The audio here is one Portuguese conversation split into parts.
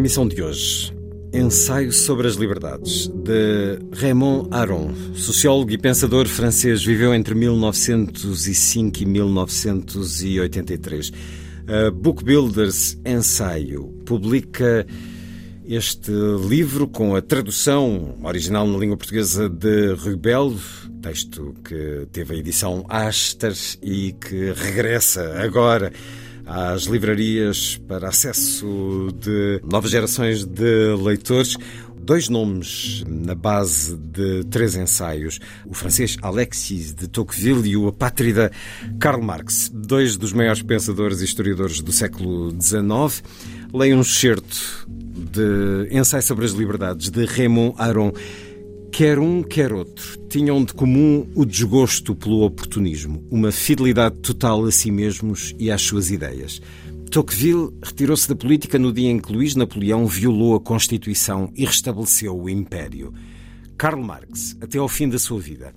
Emissão de hoje, Ensaio sobre as Liberdades, de Raymond Aron, sociólogo e pensador francês, viveu entre 1905 e 1983. A Book Builders Ensaio publica este livro com a tradução original na língua portuguesa de Rubel, texto que teve a edição Aster e que regressa agora às livrarias para acesso de novas gerações de leitores. Dois nomes na base de três ensaios: o francês Alexis de Tocqueville e o apátrida Karl Marx, dois dos maiores pensadores e historiadores do século XIX. Leio um excerto de Ensaio sobre as Liberdades de Raymond Aron. Quer um, quer outro, tinham de comum o desgosto pelo oportunismo, uma fidelidade total a si mesmos e às suas ideias. Tocqueville retirou-se da política no dia em que Luís Napoleão violou a Constituição e restabeleceu o Império. Karl Marx, até ao fim da sua vida,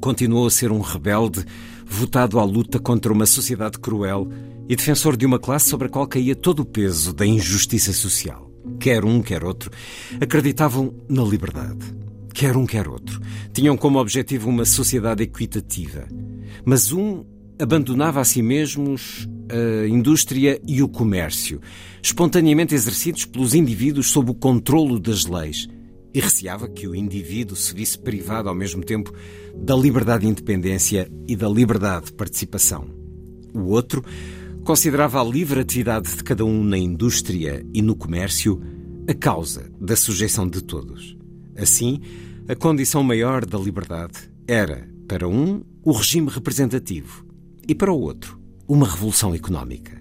continuou a ser um rebelde votado à luta contra uma sociedade cruel e defensor de uma classe sobre a qual caía todo o peso da injustiça social. Quer um, quer outro, acreditavam na liberdade quer um, quer outro. Tinham como objetivo uma sociedade equitativa. Mas um abandonava a si mesmos a indústria e o comércio, espontaneamente exercidos pelos indivíduos sob o controlo das leis, e receava que o indivíduo se visse privado ao mesmo tempo da liberdade de independência e da liberdade de participação. O outro considerava a livre atividade de cada um na indústria e no comércio a causa da sujeição de todos. Assim, a condição maior da liberdade era, para um, o regime representativo e, para o outro, uma revolução económica.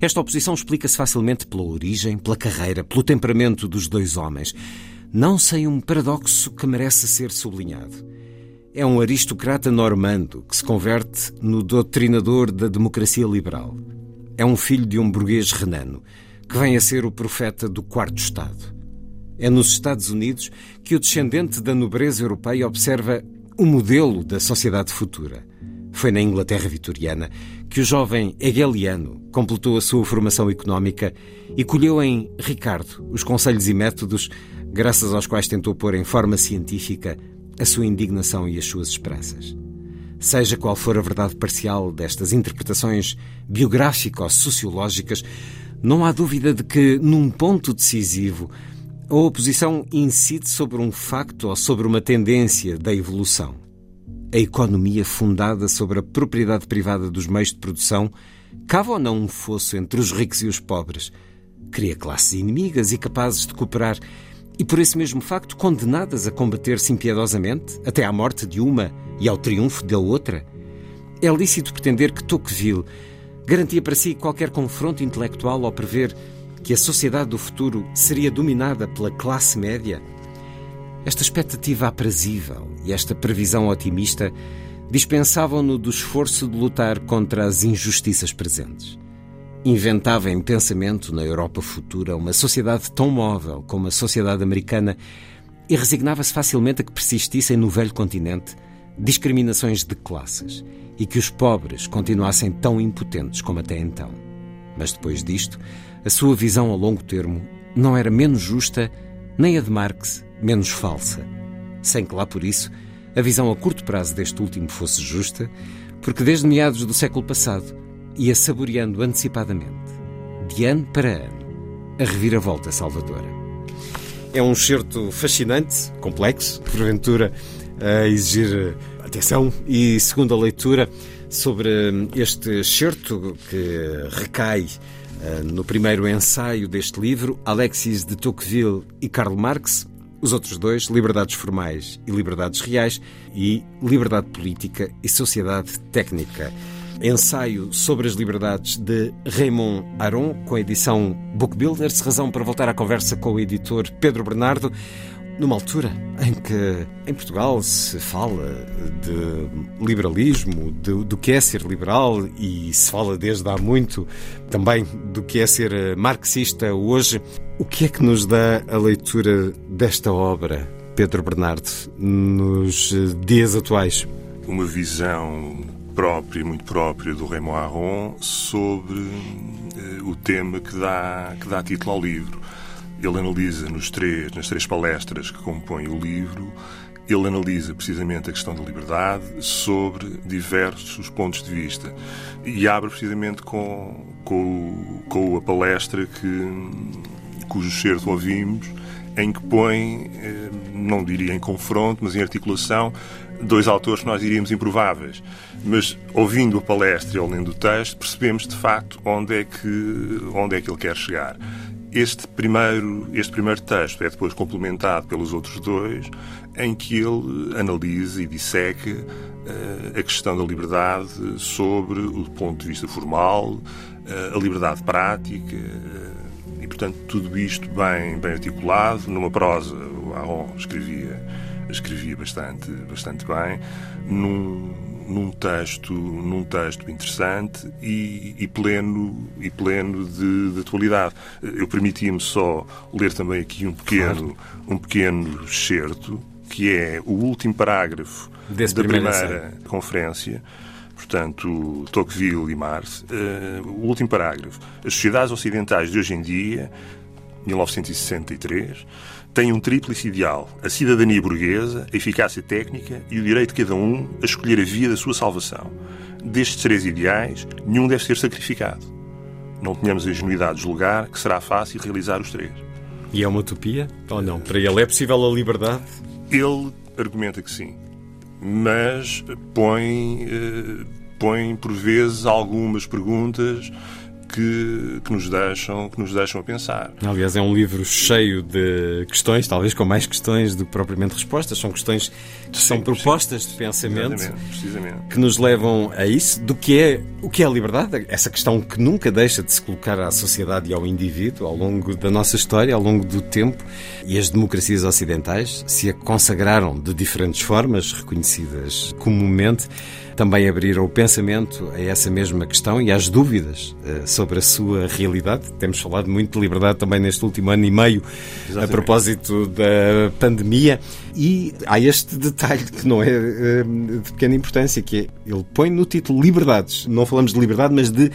Esta oposição explica-se facilmente pela origem, pela carreira, pelo temperamento dos dois homens, não sem um paradoxo que merece ser sublinhado. É um aristocrata normando que se converte no doutrinador da democracia liberal. É um filho de um burguês renano que vem a ser o profeta do quarto Estado. É nos Estados Unidos que o descendente da nobreza europeia observa o modelo da sociedade futura. Foi na Inglaterra vitoriana que o jovem hegeliano completou a sua formação económica e colheu em Ricardo os conselhos e métodos graças aos quais tentou pôr em forma científica a sua indignação e as suas esperanças. Seja qual for a verdade parcial destas interpretações biográfico-sociológicas, não há dúvida de que, num ponto decisivo, a oposição incide sobre um facto ou sobre uma tendência da evolução. A economia fundada sobre a propriedade privada dos meios de produção cava ou não um fosso entre os ricos e os pobres. Cria classes inimigas e capazes de cooperar e, por esse mesmo facto, condenadas a combater-se impiedosamente, até à morte de uma e ao triunfo da outra. É lícito pretender que Tocqueville garantia para si qualquer confronto intelectual ao prever que a sociedade do futuro seria dominada pela classe média? Esta expectativa aprazível e esta previsão otimista dispensavam-no do esforço de lutar contra as injustiças presentes. Inventava em pensamento na Europa futura uma sociedade tão móvel como a sociedade americana e resignava-se facilmente a que persistissem no velho continente discriminações de classes e que os pobres continuassem tão impotentes como até então. Mas depois disto, a sua visão a longo termo não era menos justa, nem a de Marx menos falsa. Sem que lá por isso a visão a curto prazo deste último fosse justa, porque desde meados do século passado ia saboreando antecipadamente, de ano para ano, a reviravolta salvadora. É um certo fascinante, complexo, porventura a exigir atenção e segunda leitura sobre este excerto que recai no primeiro ensaio deste livro, Alexis de Tocqueville e Karl Marx, os outros dois, Liberdades Formais e Liberdades Reais, e Liberdade Política e Sociedade Técnica. ensaio sobre as liberdades de Raymond Aron, com a edição Book Builders. Razão para voltar à conversa com o editor Pedro Bernardo numa altura em que em Portugal se fala de liberalismo, de, do que é ser liberal e se fala desde há muito também do que é ser marxista hoje, o que é que nos dá a leitura desta obra, Pedro Bernardo, nos dias atuais? Uma visão própria, muito própria do Raymond Aron sobre uh, o tema que dá, que dá título ao livro ele analisa nos três, nas três palestras que compõem o livro, ele analisa precisamente a questão da liberdade sobre diversos pontos de vista e abre precisamente com, com, com a palestra que, cujo certo ouvimos, em que põe, eh, não diria em confronto, mas em articulação, dois autores que nós diríamos improváveis. Mas ouvindo a palestra e lendo o texto, percebemos de facto onde é que, onde é que ele quer chegar. Este primeiro, este primeiro texto é depois complementado pelos outros dois, em que ele analisa e disseca uh, a questão da liberdade sobre o ponto de vista formal, uh, a liberdade prática, uh, e portanto tudo isto bem, bem articulado, numa prosa, o Aron escrevia, escrevia bastante, bastante bem, num, num texto, num texto interessante e, e pleno, e pleno de, de atualidade. Eu permitia-me só ler também aqui um pequeno, um pequeno excerto, que é o último parágrafo Desse da primeira conferência portanto, Tocqueville e Marx, uh, o último parágrafo. As sociedades ocidentais de hoje em dia, 1963, tem um tríplice ideal: a cidadania burguesa, a eficácia técnica e o direito de cada um a escolher a via da sua salvação. Destes três ideais, nenhum deve ser sacrificado. Não tenhamos a ingenuidade de julgar que será fácil realizar os três. E é uma utopia? Ou não? Para ele é possível a liberdade? Ele argumenta que sim, mas põe, eh, põe por vezes algumas perguntas que, que, nos deixam, que nos deixam a pensar. Aliás, é um livro cheio de questões, talvez com mais questões do que propriamente respostas. São questões que sim, são propostas sim. de pensamento precisamente. que nos levam a isso, do que é o que é a liberdade, essa questão que nunca deixa de se colocar à sociedade e ao indivíduo ao longo da nossa história, ao longo do tempo. E as democracias ocidentais se a consagraram de diferentes formas, reconhecidas comumente também abriram o pensamento a essa mesma questão e às dúvidas uh, sobre a sua realidade. Temos falado muito de liberdade também neste último ano e meio, Exatamente. a propósito da pandemia. E há este detalhe que não é uh, de pequena importância, que é, ele põe no título liberdades. Não falamos de liberdade, mas de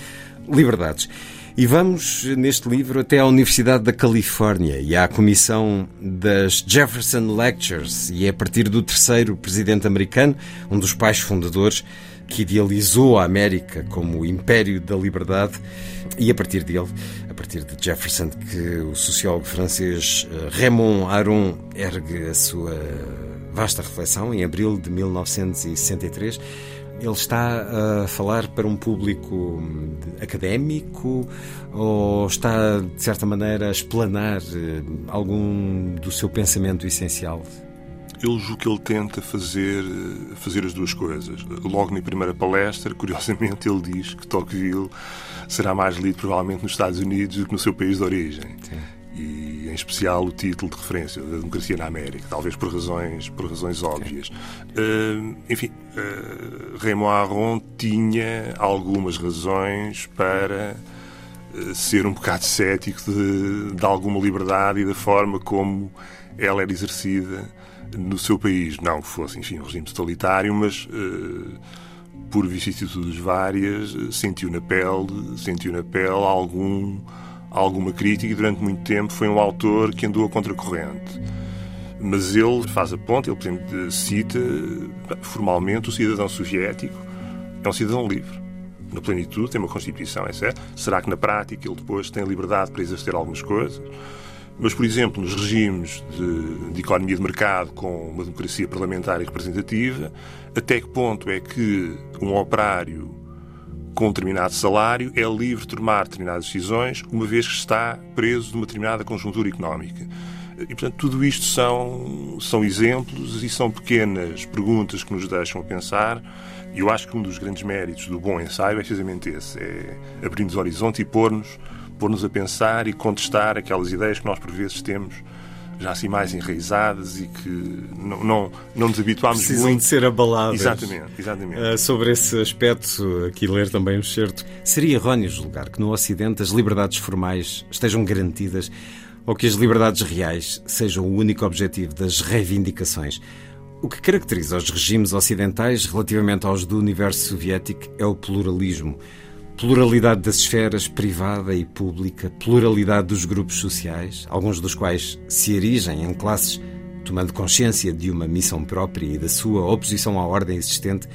liberdades. E vamos, neste livro, até à Universidade da Califórnia e à Comissão das Jefferson Lectures. E é a partir do terceiro presidente americano, um dos pais fundadores, que idealizou a América como o império da liberdade, e a partir dele, a partir de Jefferson, que o sociólogo francês eh, Raymond Aron ergue a sua vasta reflexão em abril de 1963 ele está a falar para um público académico ou está, de certa maneira, a explanar eh, algum do seu pensamento essencial? Eu julgo que ele tenta fazer, eh, fazer as duas coisas. Logo na primeira palestra, curiosamente, ele diz que Tocqueville será mais lido provavelmente nos Estados Unidos do que no seu país de origem. Sim e em especial o título de referência da democracia na América, talvez por razões, por razões óbvias. Uh, enfim, uh, Raymond Aron tinha algumas razões para uh, ser um bocado cético de, de alguma liberdade e da forma como ela era exercida no seu país. Não que fosse, enfim, um regime totalitário, mas por vicissitudes várias, sentiu na pele, sentiu na pele algum alguma crítica e durante muito tempo foi um autor que andou a contracorrente. Mas ele faz a ponta, ele por exemplo, cita formalmente o cidadão soviético é um cidadão livre. Na plenitude, tem uma Constituição, etc. Será que na prática ele depois tem liberdade para exercer algumas coisas? Mas, por exemplo, nos regimes de, de, economia de mercado com uma democracia parlamentar e representativa, até que ponto é que um operário com determinado salário, é livre de tomar determinadas decisões, uma vez que está preso de uma determinada conjuntura económica. E, portanto, tudo isto são, são exemplos e são pequenas perguntas que nos deixam a pensar. E eu acho que um dos grandes méritos do bom ensaio é precisamente esse: é abrir-nos horizonte e pôr-nos pôr a pensar e contestar aquelas ideias que nós, por vezes, temos já assim mais enraizadas e que não, não, não nos habituámos Precisam muito. de ser abaladas. Exatamente, exatamente. Uh, sobre esse aspecto, aqui ler também um certo. Seria erróneo julgar que no Ocidente as liberdades formais estejam garantidas ou que as liberdades reais sejam o único objetivo das reivindicações. O que caracteriza os regimes ocidentais relativamente aos do universo soviético é o pluralismo pluralidade das esferas privada e pública, pluralidade dos grupos sociais, alguns dos quais se erigem em classes tomando consciência de uma missão própria e da sua oposição à ordem existente,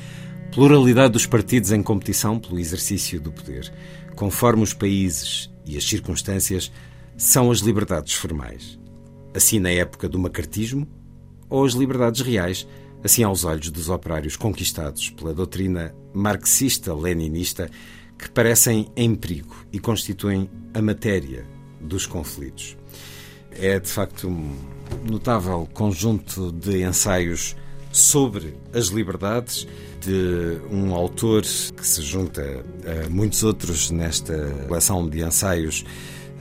pluralidade dos partidos em competição pelo exercício do poder, conforme os países e as circunstâncias, são as liberdades formais. Assim na época do macartismo, ou as liberdades reais, assim aos olhos dos operários conquistados pela doutrina marxista-leninista que parecem em perigo e constituem a matéria dos conflitos. É de facto um notável conjunto de ensaios sobre as liberdades de um autor que se junta a muitos outros nesta coleção de ensaios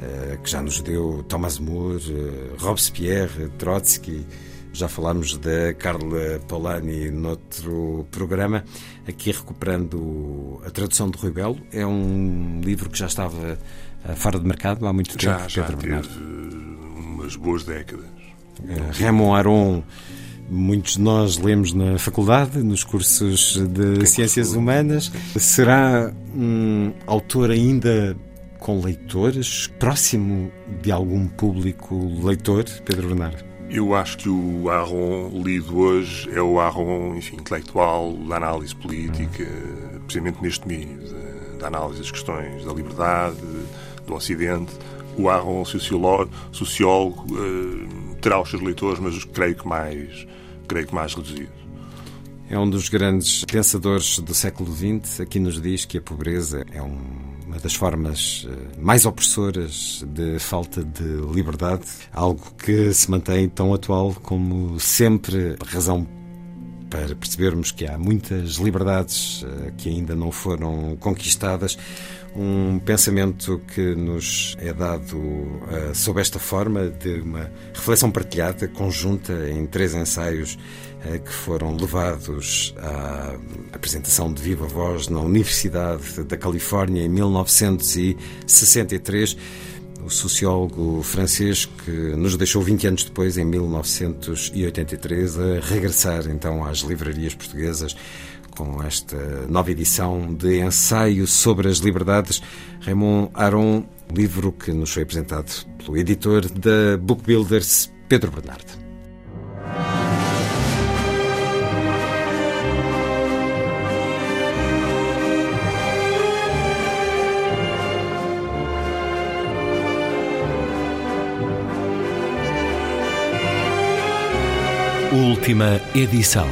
eh, que já nos deu Thomas More, eh, Robespierre, Trotsky, já falámos da Carla Polani noutro programa, aqui recuperando a tradução de Rui Belo. É um livro que já estava eh, fora de mercado há muito tempo, já, já Pedro Bernardo. umas boas décadas. Uh, Raymond Aron, muitos de nós lemos na faculdade, nos cursos de Quem Ciências? Humanas. Será um autor ainda com leitores, próximo de algum público leitor, Pedro Bernardo? Eu acho que o Aron lido hoje é o Aron, enfim, intelectual, da análise política, precisamente neste meio, da análise das questões da liberdade, do Ocidente. O Aron, sociólogo, sociólogo uh, terá os seus leitores, mas creio que mais, creio que mais reduzidos. É um dos grandes pensadores do século XX. Aqui nos diz que a pobreza é um uma das formas eh, mais opressoras de falta de liberdade, algo que se mantém tão atual como sempre, razão para percebermos que há muitas liberdades eh, que ainda não foram conquistadas. Um pensamento que nos é dado uh, sob esta forma de uma reflexão partilhada, conjunta, em três ensaios uh, que foram levados à apresentação de viva voz na Universidade da Califórnia em 1963 o sociólogo francês que nos deixou 20 anos depois, em 1983, a regressar então às livrarias portuguesas com esta nova edição de ensaio sobre as liberdades. Raymond Aron, livro que nos foi apresentado pelo editor da Book Builders, Pedro Bernardo. Última edição.